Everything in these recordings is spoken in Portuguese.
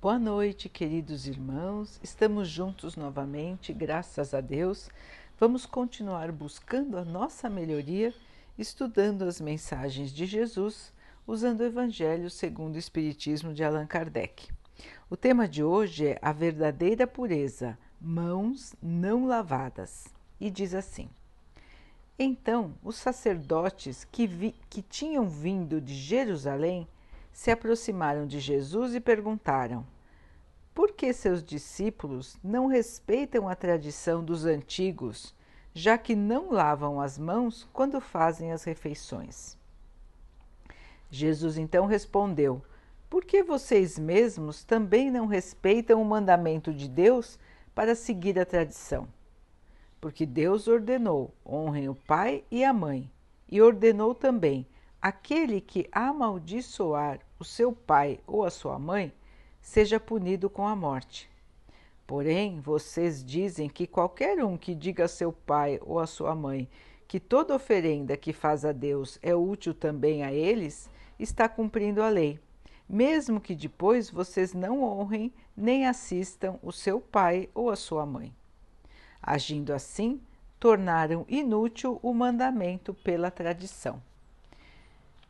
Boa noite, queridos irmãos. Estamos juntos novamente, graças a Deus. Vamos continuar buscando a nossa melhoria, estudando as mensagens de Jesus, usando o Evangelho segundo o Espiritismo de Allan Kardec. O tema de hoje é a verdadeira pureza, mãos não lavadas. E diz assim: Então os sacerdotes que, vi, que tinham vindo de Jerusalém se aproximaram de Jesus e perguntaram: Por que seus discípulos não respeitam a tradição dos antigos, já que não lavam as mãos quando fazem as refeições? Jesus então respondeu: Por que vocês mesmos também não respeitam o mandamento de Deus para seguir a tradição? Porque Deus ordenou: honrem o pai e a mãe, e ordenou também: aquele que amaldiçoar o seu pai ou a sua mãe seja punido com a morte. Porém, vocês dizem que qualquer um que diga a seu pai ou a sua mãe que toda oferenda que faz a Deus é útil também a eles, está cumprindo a lei, mesmo que depois vocês não honrem nem assistam o seu pai ou a sua mãe. Agindo assim, tornaram inútil o mandamento pela tradição.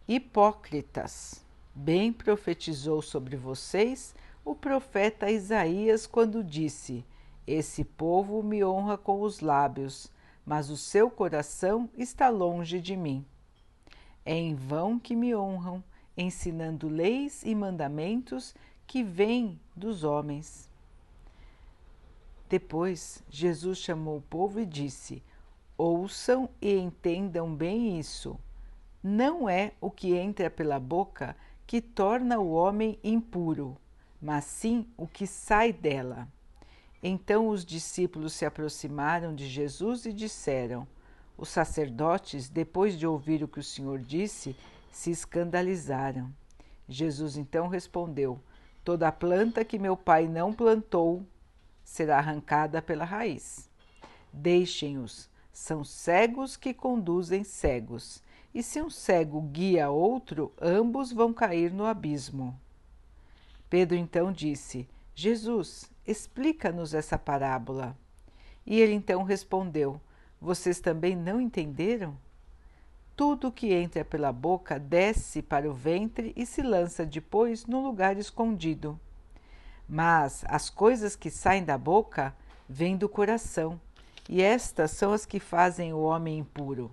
Hipócritas! Bem profetizou sobre vocês o profeta Isaías quando disse: Esse povo me honra com os lábios, mas o seu coração está longe de mim. É em vão que me honram, ensinando leis e mandamentos que vêm dos homens. Depois, Jesus chamou o povo e disse: Ouçam e entendam bem isso. Não é o que entra pela boca que torna o homem impuro, mas sim o que sai dela. Então os discípulos se aproximaram de Jesus e disseram: Os sacerdotes, depois de ouvir o que o Senhor disse, se escandalizaram. Jesus então respondeu: Toda planta que meu pai não plantou será arrancada pela raiz. Deixem-os, são cegos que conduzem cegos e se um cego guia outro, ambos vão cair no abismo. Pedro então disse: Jesus, explica-nos essa parábola. E ele então respondeu: Vocês também não entenderam? Tudo que entra pela boca desce para o ventre e se lança depois num lugar escondido. Mas as coisas que saem da boca vêm do coração, e estas são as que fazem o homem impuro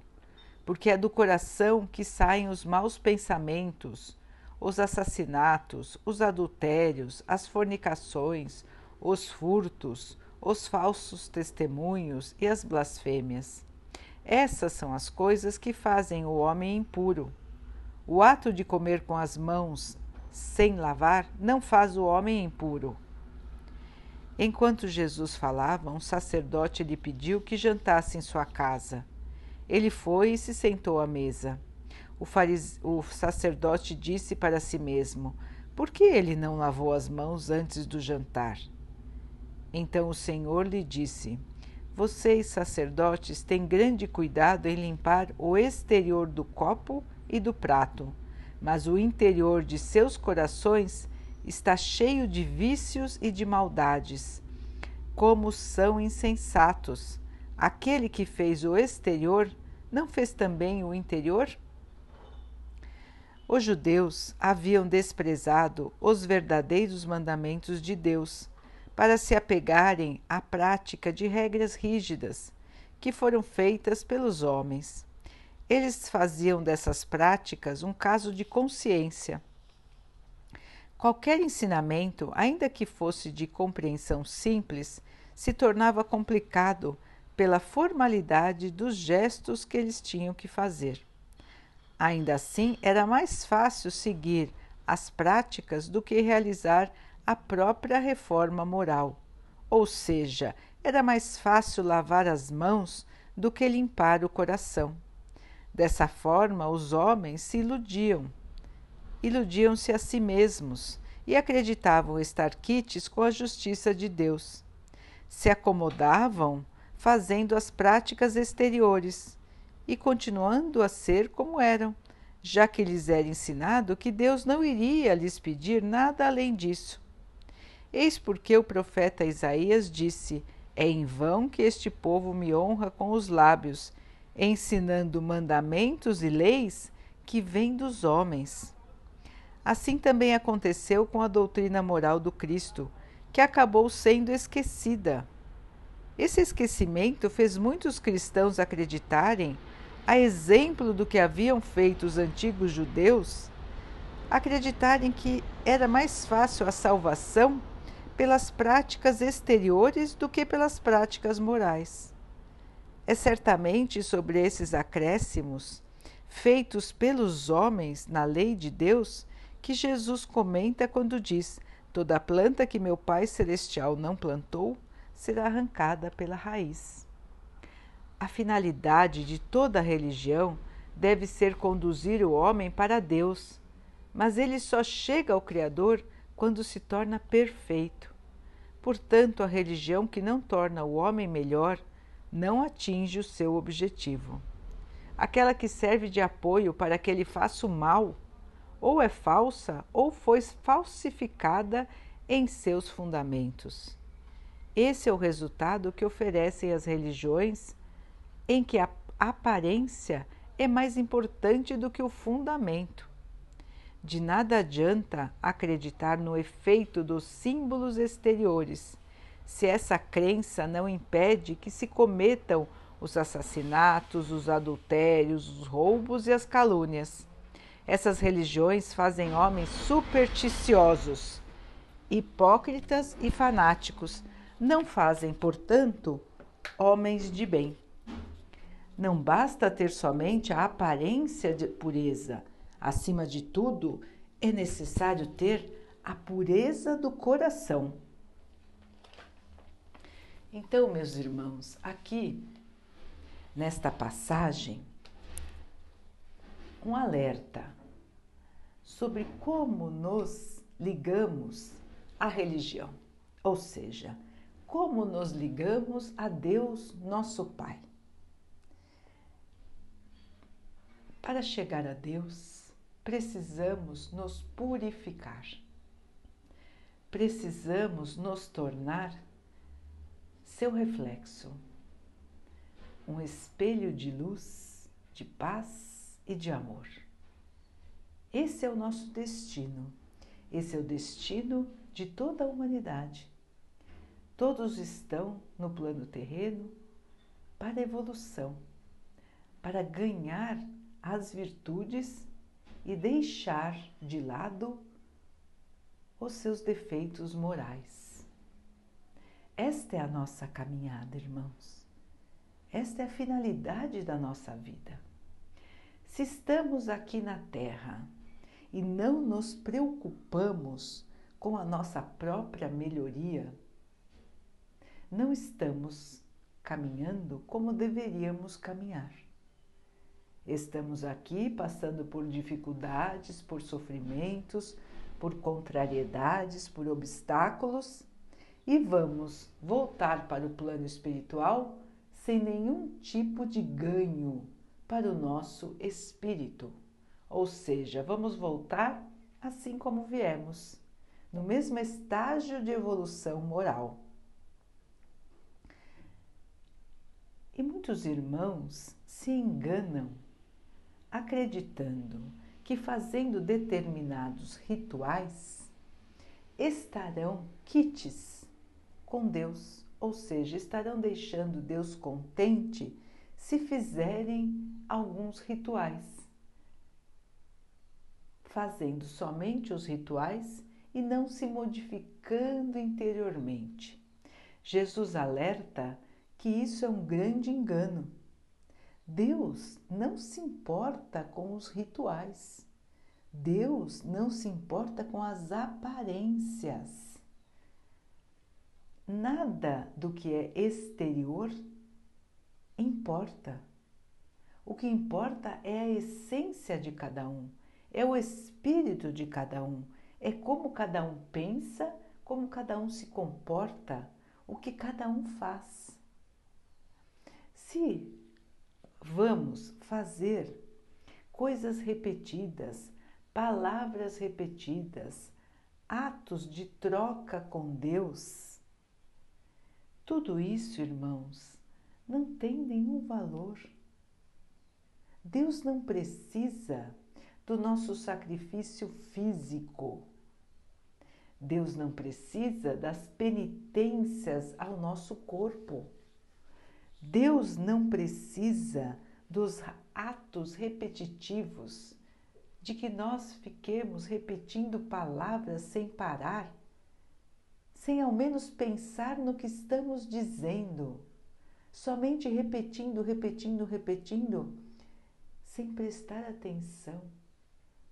porque é do coração que saem os maus pensamentos, os assassinatos, os adultérios, as fornicações, os furtos, os falsos testemunhos e as blasfêmias. Essas são as coisas que fazem o homem impuro. O ato de comer com as mãos sem lavar não faz o homem impuro. Enquanto Jesus falava, um sacerdote lhe pediu que jantasse em sua casa. Ele foi e se sentou à mesa. O, farise... o sacerdote disse para si mesmo: Por que ele não lavou as mãos antes do jantar? Então o Senhor lhe disse: Vocês, sacerdotes, têm grande cuidado em limpar o exterior do copo e do prato, mas o interior de seus corações está cheio de vícios e de maldades. Como são insensatos! Aquele que fez o exterior não fez também o interior? Os judeus haviam desprezado os verdadeiros mandamentos de Deus para se apegarem à prática de regras rígidas que foram feitas pelos homens. Eles faziam dessas práticas um caso de consciência. Qualquer ensinamento, ainda que fosse de compreensão simples, se tornava complicado pela formalidade dos gestos que eles tinham que fazer. Ainda assim, era mais fácil seguir as práticas do que realizar a própria reforma moral. Ou seja, era mais fácil lavar as mãos do que limpar o coração. Dessa forma, os homens se iludiam. Iludiam-se a si mesmos e acreditavam estar quites com a justiça de Deus. Se acomodavam fazendo as práticas exteriores e continuando a ser como eram, já que lhes era ensinado que Deus não iria lhes pedir nada além disso. Eis porque o profeta Isaías disse: É em vão que este povo me honra com os lábios, ensinando mandamentos e leis que vêm dos homens. Assim também aconteceu com a doutrina moral do Cristo, que acabou sendo esquecida. Esse esquecimento fez muitos cristãos acreditarem, a exemplo do que haviam feito os antigos judeus, acreditarem que era mais fácil a salvação pelas práticas exteriores do que pelas práticas morais. É certamente sobre esses acréscimos feitos pelos homens na lei de Deus que Jesus comenta quando diz: Toda planta que meu Pai Celestial não plantou será arrancada pela raiz. A finalidade de toda religião deve ser conduzir o homem para Deus, mas ele só chega ao Criador quando se torna perfeito. Portanto, a religião que não torna o homem melhor não atinge o seu objetivo. Aquela que serve de apoio para que ele faça o mal, ou é falsa ou foi falsificada em seus fundamentos. Esse é o resultado que oferecem as religiões em que a aparência é mais importante do que o fundamento. De nada adianta acreditar no efeito dos símbolos exteriores, se essa crença não impede que se cometam os assassinatos, os adultérios, os roubos e as calúnias. Essas religiões fazem homens supersticiosos, hipócritas e fanáticos. Não fazem, portanto, homens de bem. Não basta ter somente a aparência de pureza Acima de tudo, é necessário ter a pureza do coração. Então, meus irmãos, aqui nesta passagem, um alerta sobre como nos ligamos à religião, ou seja, como nos ligamos a Deus, nosso Pai. Para chegar a Deus, precisamos nos purificar. Precisamos nos tornar seu reflexo, um espelho de luz, de paz e de amor. Esse é o nosso destino, esse é o destino de toda a humanidade. Todos estão no plano terreno para evolução, para ganhar as virtudes e deixar de lado os seus defeitos morais. Esta é a nossa caminhada, irmãos. Esta é a finalidade da nossa vida. Se estamos aqui na Terra e não nos preocupamos com a nossa própria melhoria, não estamos caminhando como deveríamos caminhar. Estamos aqui passando por dificuldades, por sofrimentos, por contrariedades, por obstáculos e vamos voltar para o plano espiritual sem nenhum tipo de ganho para o nosso espírito. Ou seja, vamos voltar assim como viemos, no mesmo estágio de evolução moral. E muitos irmãos se enganam acreditando que fazendo determinados rituais estarão quites com Deus, ou seja, estarão deixando Deus contente se fizerem alguns rituais. Fazendo somente os rituais e não se modificando interiormente. Jesus alerta que isso é um grande engano Deus não se importa com os rituais. Deus não se importa com as aparências. Nada do que é exterior importa. O que importa é a essência de cada um, é o espírito de cada um, é como cada um pensa, como cada um se comporta, o que cada um faz. Se Vamos fazer coisas repetidas, palavras repetidas, atos de troca com Deus, tudo isso, irmãos, não tem nenhum valor. Deus não precisa do nosso sacrifício físico. Deus não precisa das penitências ao nosso corpo. Deus não precisa dos atos repetitivos de que nós fiquemos repetindo palavras sem parar, sem ao menos pensar no que estamos dizendo, somente repetindo, repetindo, repetindo, sem prestar atenção,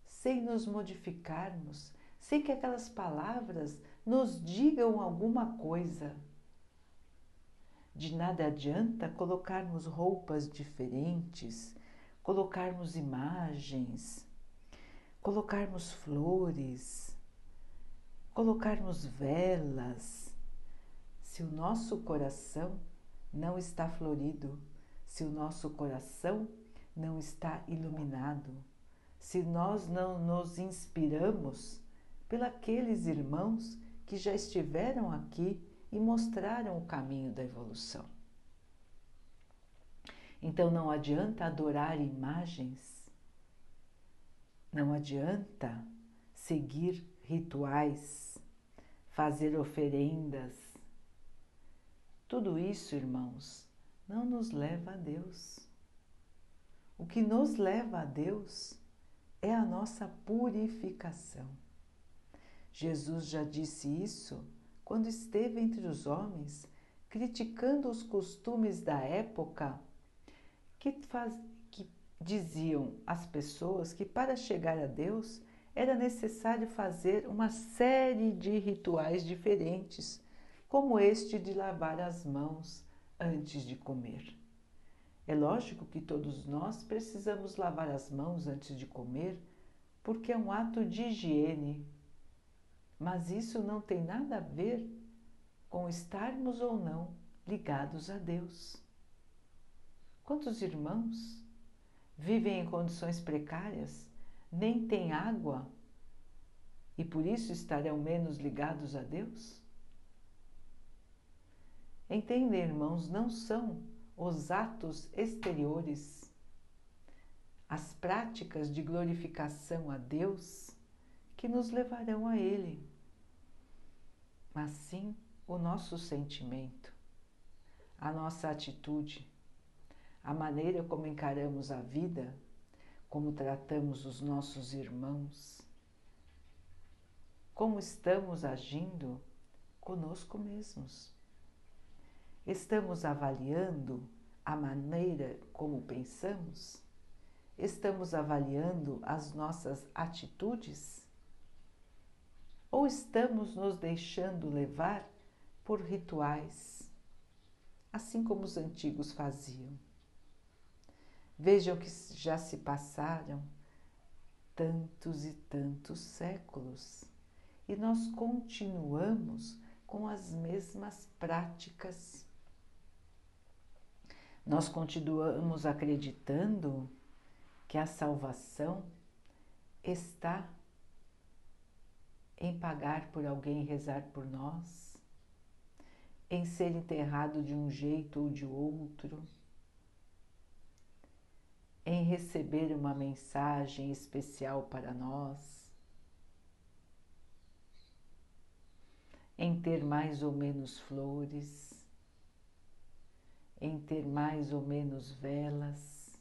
sem nos modificarmos, sem que aquelas palavras nos digam alguma coisa. De nada adianta colocarmos roupas diferentes, colocarmos imagens, colocarmos flores, colocarmos velas, se o nosso coração não está florido, se o nosso coração não está iluminado, se nós não nos inspiramos pelos irmãos que já estiveram aqui e mostraram o caminho da evolução. Então não adianta adorar imagens, não adianta seguir rituais, fazer oferendas. Tudo isso, irmãos, não nos leva a Deus. O que nos leva a Deus é a nossa purificação. Jesus já disse isso quando esteve entre os homens, criticando os costumes da época que, faz, que diziam às pessoas que para chegar a Deus era necessário fazer uma série de rituais diferentes, como este de lavar as mãos antes de comer. É lógico que todos nós precisamos lavar as mãos antes de comer, porque é um ato de higiene mas isso não tem nada a ver com estarmos ou não ligados a Deus. Quantos irmãos vivem em condições precárias, nem têm água e por isso estarão menos ligados a Deus? Entendem, irmãos, não são os atos exteriores, as práticas de glorificação a Deus que nos levarão a Ele mas sim o nosso sentimento, a nossa atitude, a maneira como encaramos a vida, como tratamos os nossos irmãos, como estamos agindo conosco mesmos. Estamos avaliando a maneira como pensamos? Estamos avaliando as nossas atitudes? Ou estamos nos deixando levar por rituais, assim como os antigos faziam? Vejam que já se passaram tantos e tantos séculos e nós continuamos com as mesmas práticas. Nós continuamos acreditando que a salvação está em pagar por alguém rezar por nós, em ser enterrado de um jeito ou de outro, em receber uma mensagem especial para nós, em ter mais ou menos flores, em ter mais ou menos velas,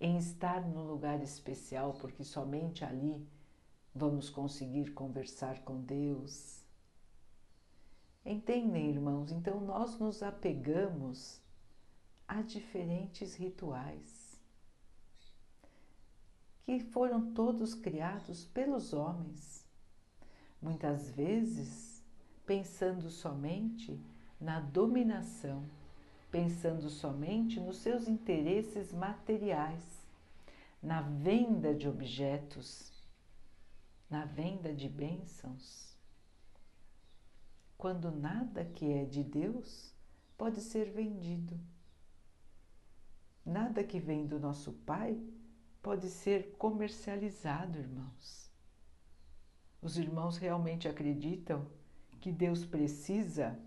em estar num lugar especial, porque somente ali vamos conseguir conversar com Deus. Entendem, irmãos? Então nós nos apegamos a diferentes rituais que foram todos criados pelos homens, muitas vezes pensando somente na dominação, pensando somente nos seus interesses materiais, na venda de objetos na venda de bênçãos, quando nada que é de Deus pode ser vendido. Nada que vem do nosso Pai pode ser comercializado, irmãos. Os irmãos realmente acreditam que Deus precisa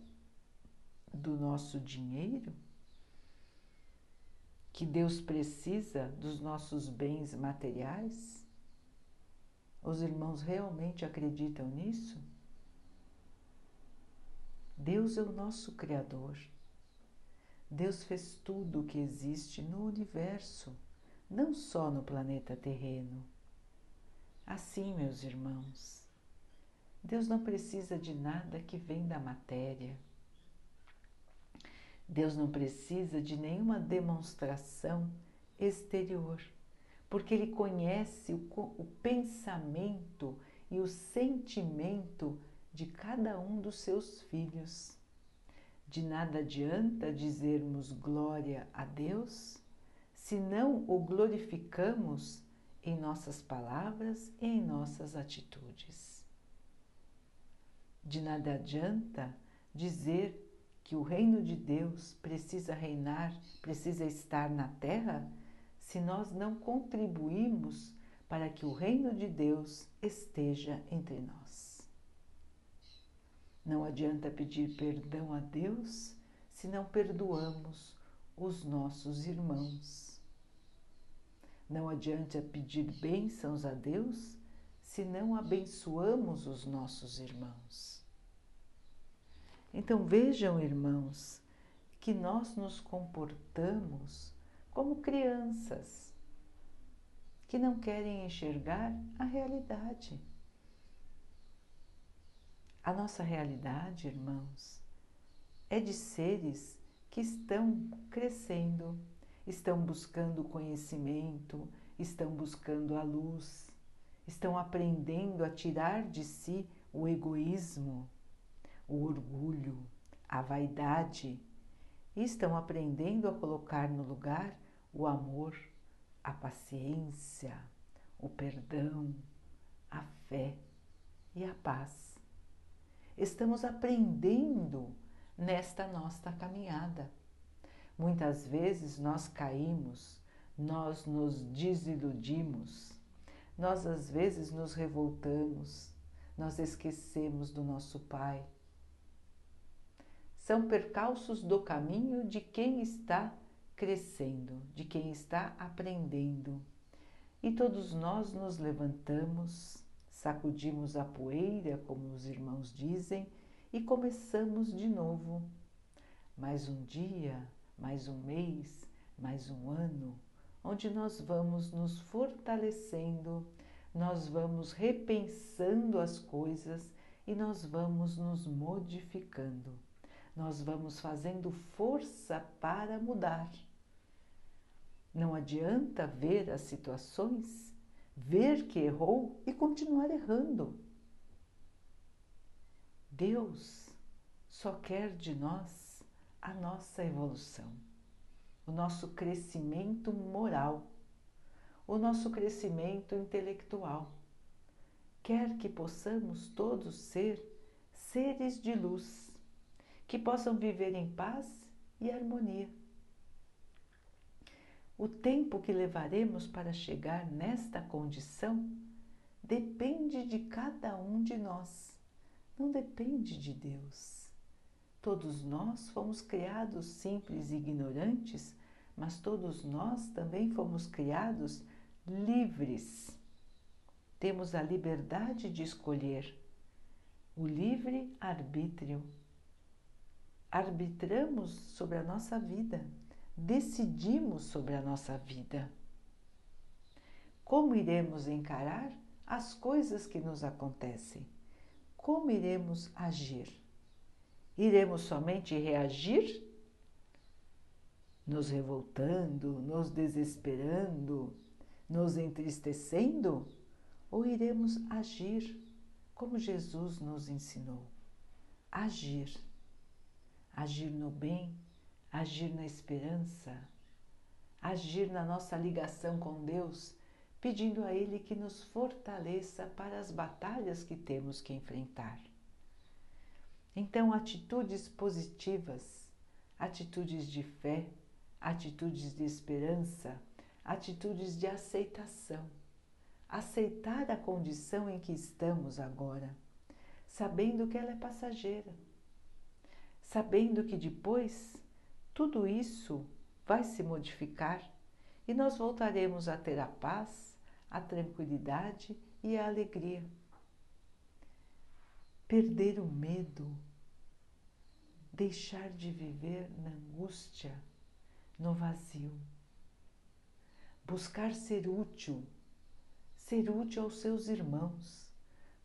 do nosso dinheiro? Que Deus precisa dos nossos bens materiais? Os irmãos realmente acreditam nisso? Deus é o nosso Criador. Deus fez tudo o que existe no universo, não só no planeta terreno. Assim, meus irmãos, Deus não precisa de nada que vem da matéria. Deus não precisa de nenhuma demonstração exterior, porque Ele conhece o, o pensamento e o sentimento de cada um dos seus filhos. De nada adianta dizermos glória a Deus se não o glorificamos em nossas palavras e em nossas atitudes. De nada adianta dizer que o reino de Deus precisa reinar, precisa estar na terra, se nós não contribuímos para que o reino de Deus esteja entre nós. Não adianta pedir perdão a Deus se não perdoamos os nossos irmãos. Não adianta pedir bênçãos a Deus se não abençoamos os nossos irmãos. Então vejam, irmãos, que nós nos comportamos como crianças que não querem enxergar a realidade. A nossa realidade, irmãos, é de seres que estão crescendo, estão buscando conhecimento, estão buscando a luz, estão aprendendo a tirar de si o egoísmo, o orgulho, a vaidade e estão aprendendo a colocar no lugar o amor, a paciência, o perdão, a fé e a paz. Estamos aprendendo nesta nossa caminhada. Muitas vezes nós caímos, nós nos desiludimos, nós às vezes nos revoltamos, nós esquecemos do nosso Pai. São percalços do caminho de quem está crescendo, de quem está aprendendo. E todos nós nos levantamos, sacudimos a poeira, como os irmãos dizem, e começamos de novo. Mais um dia, mais um mês, mais um ano, onde nós vamos nos fortalecendo, nós vamos repensando as coisas e nós vamos nos modificando. Nós vamos fazendo força para mudar. Não adianta ver as situações, ver que errou e continuar errando. Deus só quer de nós a nossa evolução o nosso crescimento moral, o nosso crescimento intelectual. Quer que possamos todos ser seres de luz, que possam viver em paz e harmonia. O tempo que levaremos para chegar nesta condição depende de cada um de nós, não depende de Deus. Todos nós fomos criados simples e ignorantes mas todos nós também fomos criados livres. Temos a liberdade de escolher, o livre arbítrio. Arbitramos sobre a nossa vida, decidimos sobre a nossa vida. Como iremos encarar as coisas que nos acontecem? Como iremos agir? Iremos somente reagir nos revoltando, nos desesperando, nos entristecendo? Ou iremos agir como Jesus nos ensinou? Agir. Agir no bem, agir na esperança, agir na nossa ligação com Deus, pedindo a Ele que nos fortaleça para as batalhas que temos que enfrentar. Então, atitudes positivas, atitudes de fé, atitudes de esperança, atitudes de aceitação, aceitar a condição em que estamos agora, sabendo que ela é passageira, sabendo que depois tudo isso vai se modificar e nós voltaremos a ter a paz, a tranquilidade e a alegria. Perder o medo, deixar de viver na angústia, no vazio. Buscar ser útil, ser útil aos seus irmãos.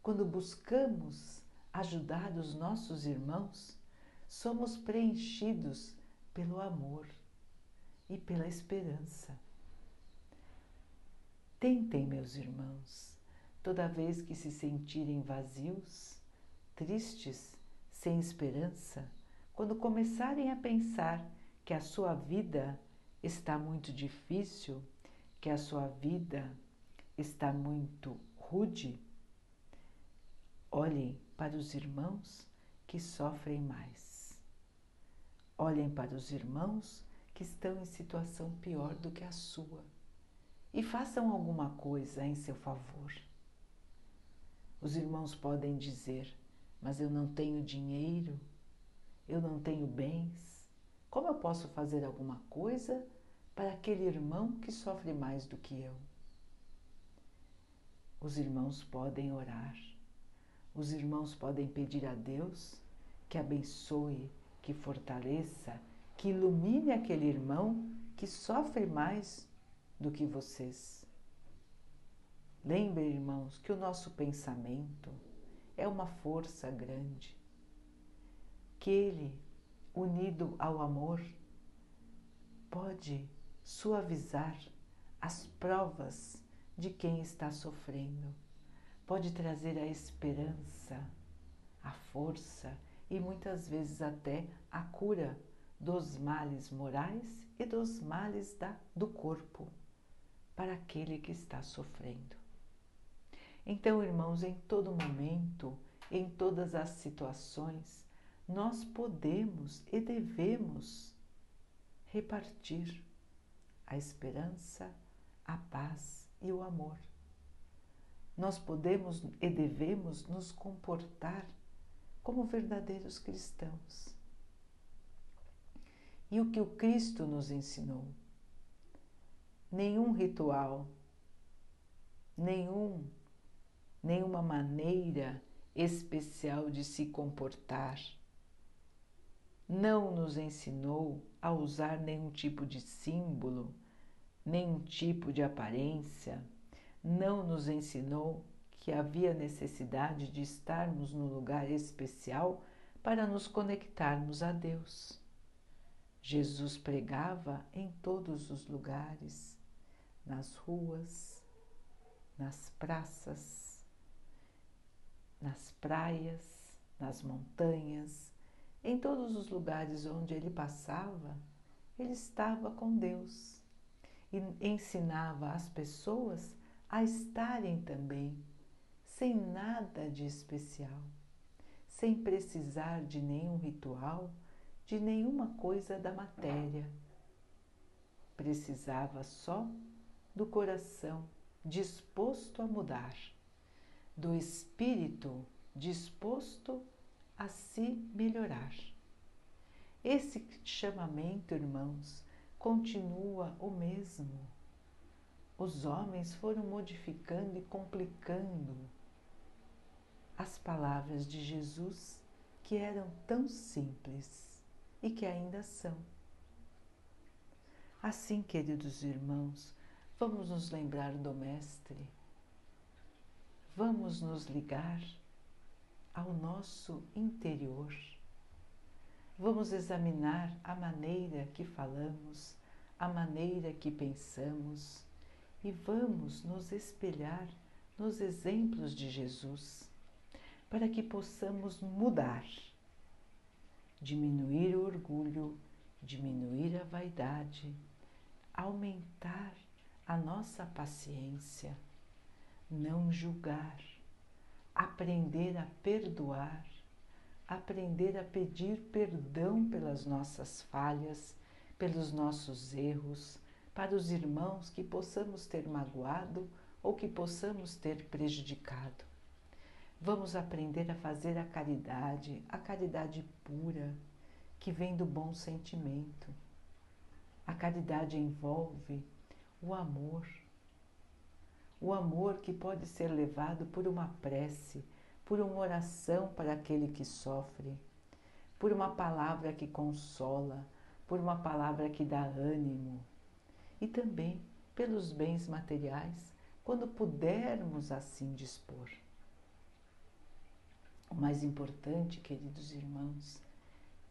Quando buscamos ajudar os nossos irmãos, somos preenchidos pelo amor e pela esperança. Tentem, meus irmãos, toda vez que se sentirem vazios, tristes, sem esperança, quando começarem a pensar que a sua vida está muito difícil, que a sua vida está muito rude, olhem para os irmãos que sofrem mais. Olhem para os irmãos que estão em situação pior do que a sua e façam alguma coisa em seu favor. Os irmãos podem dizer: Mas eu não tenho dinheiro, eu não tenho bens. Como eu posso fazer alguma coisa para aquele irmão que sofre mais do que eu? Os irmãos podem orar, os irmãos podem pedir a Deus que abençoe, que fortaleça, que ilumine aquele irmão que sofre mais do que vocês. Lembre, irmãos, que o nosso pensamento é uma força grande, que ele, unido ao amor, pode suavizar as provas de quem está sofrendo, pode trazer a esperança, a força e muitas vezes até a cura dos males morais e dos males da, do corpo para aquele que está sofrendo. Então, irmãos, em todo momento, em todas as situações, nós podemos e devemos repartir a esperança, a paz e o amor. Nós podemos e devemos nos comportar como verdadeiros cristãos e o que o Cristo nos ensinou. Nenhum ritual, nenhum, nenhuma maneira especial de se comportar não nos ensinou a usar nenhum tipo de símbolo, nenhum tipo de aparência, não nos ensinou que havia necessidade de estarmos num lugar especial para nos conectarmos a Deus. Jesus pregava em todos os lugares, nas ruas, nas praças, nas praias, nas montanhas, em todos os lugares onde ele passava, ele estava com Deus e ensinava as pessoas a estarem também, sem nada de especial, sem precisar de nenhum ritual de nenhuma coisa da matéria. Precisava só do coração disposto a mudar, do espírito disposto a se melhorar. Esse chamamento, irmãos, continua o mesmo. Os homens foram modificando e complicando as palavras de Jesus que eram tão simples e que ainda são. Assim, queridos irmãos, vamos nos lembrar do Mestre, vamos nos ligar ao nosso interior, vamos examinar a maneira que falamos, a maneira que pensamos e vamos nos espelhar nos exemplos de Jesus para que possamos mudar diminuir o orgulho, diminuir a vaidade, aumentar a nossa paciência, não julgar, aprender a perdoar, aprender a pedir perdão pelas nossas falhas, pelos nossos erros, para os irmãos que possamos ter magoado ou que possamos ter prejudicado. Vamos aprender a fazer a caridade, a caridade pura, que vem do bom sentimento. A caridade envolve o amor. O amor que pode ser levado por uma prece, por uma oração para aquele que sofre, por uma palavra que consola, por uma palavra que dá ânimo e também pelos bens materiais, quando pudermos assim dispor. O mais importante, queridos irmãos,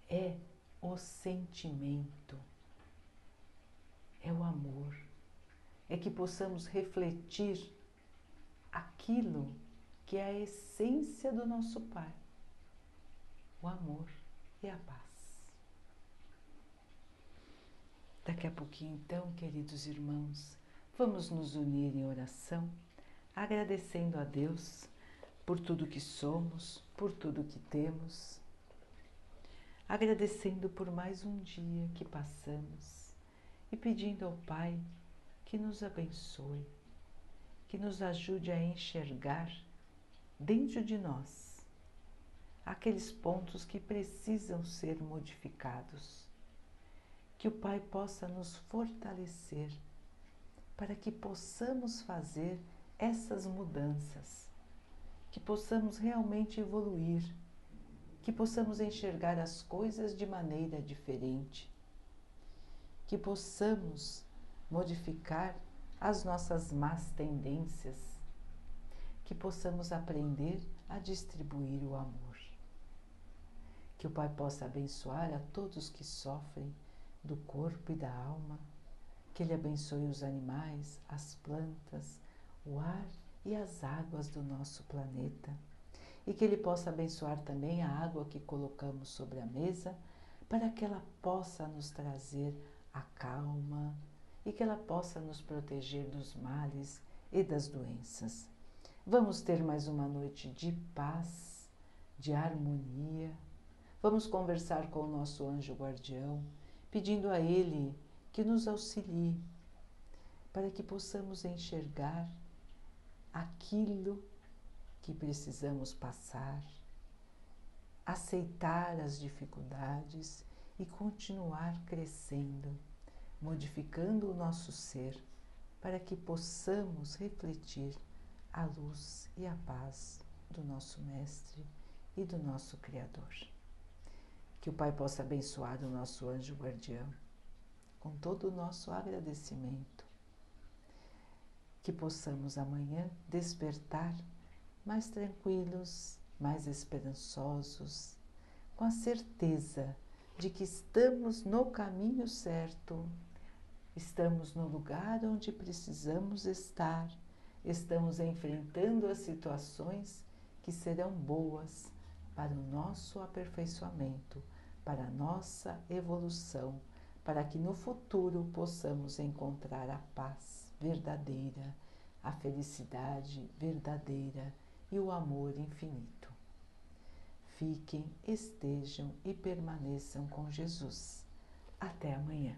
é o sentimento, é o amor, é que possamos refletir aquilo que é a essência do nosso Pai, o amor e a paz. Daqui a pouquinho, então, queridos irmãos, vamos nos unir em oração, agradecendo a Deus por tudo que somos, por tudo que temos, agradecendo por mais um dia que passamos e pedindo ao Pai que nos abençoe, que nos ajude a enxergar dentro de nós aqueles pontos que precisam ser modificados. Que o Pai possa nos fortalecer para que possamos fazer essas mudanças que possamos realmente evoluir, que possamos enxergar as coisas de maneira diferente, que possamos modificar as nossas más tendências, que possamos aprender a distribuir o amor. Que o Pai possa abençoar a todos que sofrem do corpo e da alma, que Ele abençoe os animais, as plantas, o ar e as águas do nosso planeta, e que Ele possa abençoar também a água que colocamos sobre a mesa, para que ela possa nos trazer a calma e que ela possa nos proteger dos males e das doenças. Vamos ter mais uma noite de paz, de harmonia. Vamos conversar com o nosso anjo guardião, pedindo a ele que nos auxilie para que possamos enxergar aquilo que precisamos passar, aceitar as dificuldades e continuar crescendo, modificando o nosso ser para que possamos refletir a luz e a paz do nosso Mestre e do nosso Criador. Que o Pai possa abençoar o nosso anjo guardião com todo o nosso agradecimento que possamos amanhã despertar mais tranquilos, mais esperançosos, com a certeza de que estamos no caminho certo, estamos no lugar onde precisamos estar, estamos enfrentando as situações que serão boas para o nosso aperfeiçoamento, para a nossa evolução, para que no futuro possamos encontrar a paz verdadeira, a felicidade verdadeira e o amor infinito. Fiquem, estejam e permaneçam com Jesus. Até amanhã.